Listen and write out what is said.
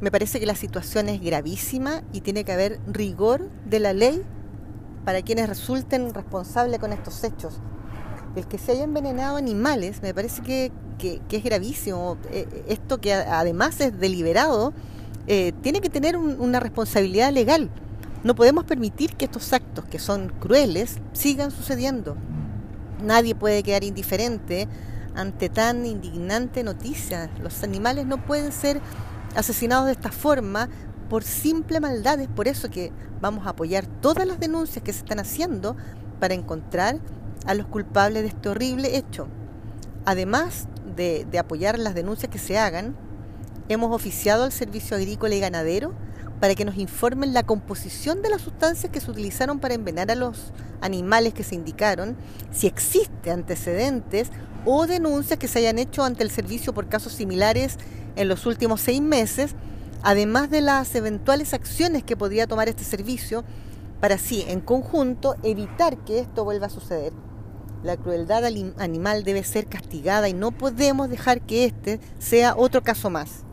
Me parece que la situación es gravísima y tiene que haber rigor de la ley para quienes resulten responsables con estos hechos. El que se haya envenenado animales me parece que, es gravísimo. Eh, esto que además es deliberado, eh, tiene que tener una responsabilidad legal. No podemos permitir que estos actos, que son crueles, sigan sucediendo. Nadie puede quedar indiferente ante tan indignante noticia. Los animales no pueden ser asesinados de esta forma por simple maldad. Es por eso que vamos a apoyar todas las denuncias que se están haciendo para encontrar a los culpables de este horrible hecho. Además de, de apoyar las denuncias que se hagan, hemos oficiado al Servicio Agrícola y Ganadero para que nos informen la composición de las sustancias que se utilizaron para envenenar a los animales que se indicaron, si existe antecedentes o denuncias que se hayan hecho ante el servicio por casos similares en los últimos seis meses, además de las eventuales acciones que podría tomar este servicio para así, en conjunto, evitar que esto vuelva a suceder. La crueldad animal debe ser castigada y no podemos dejar que este sea otro caso más.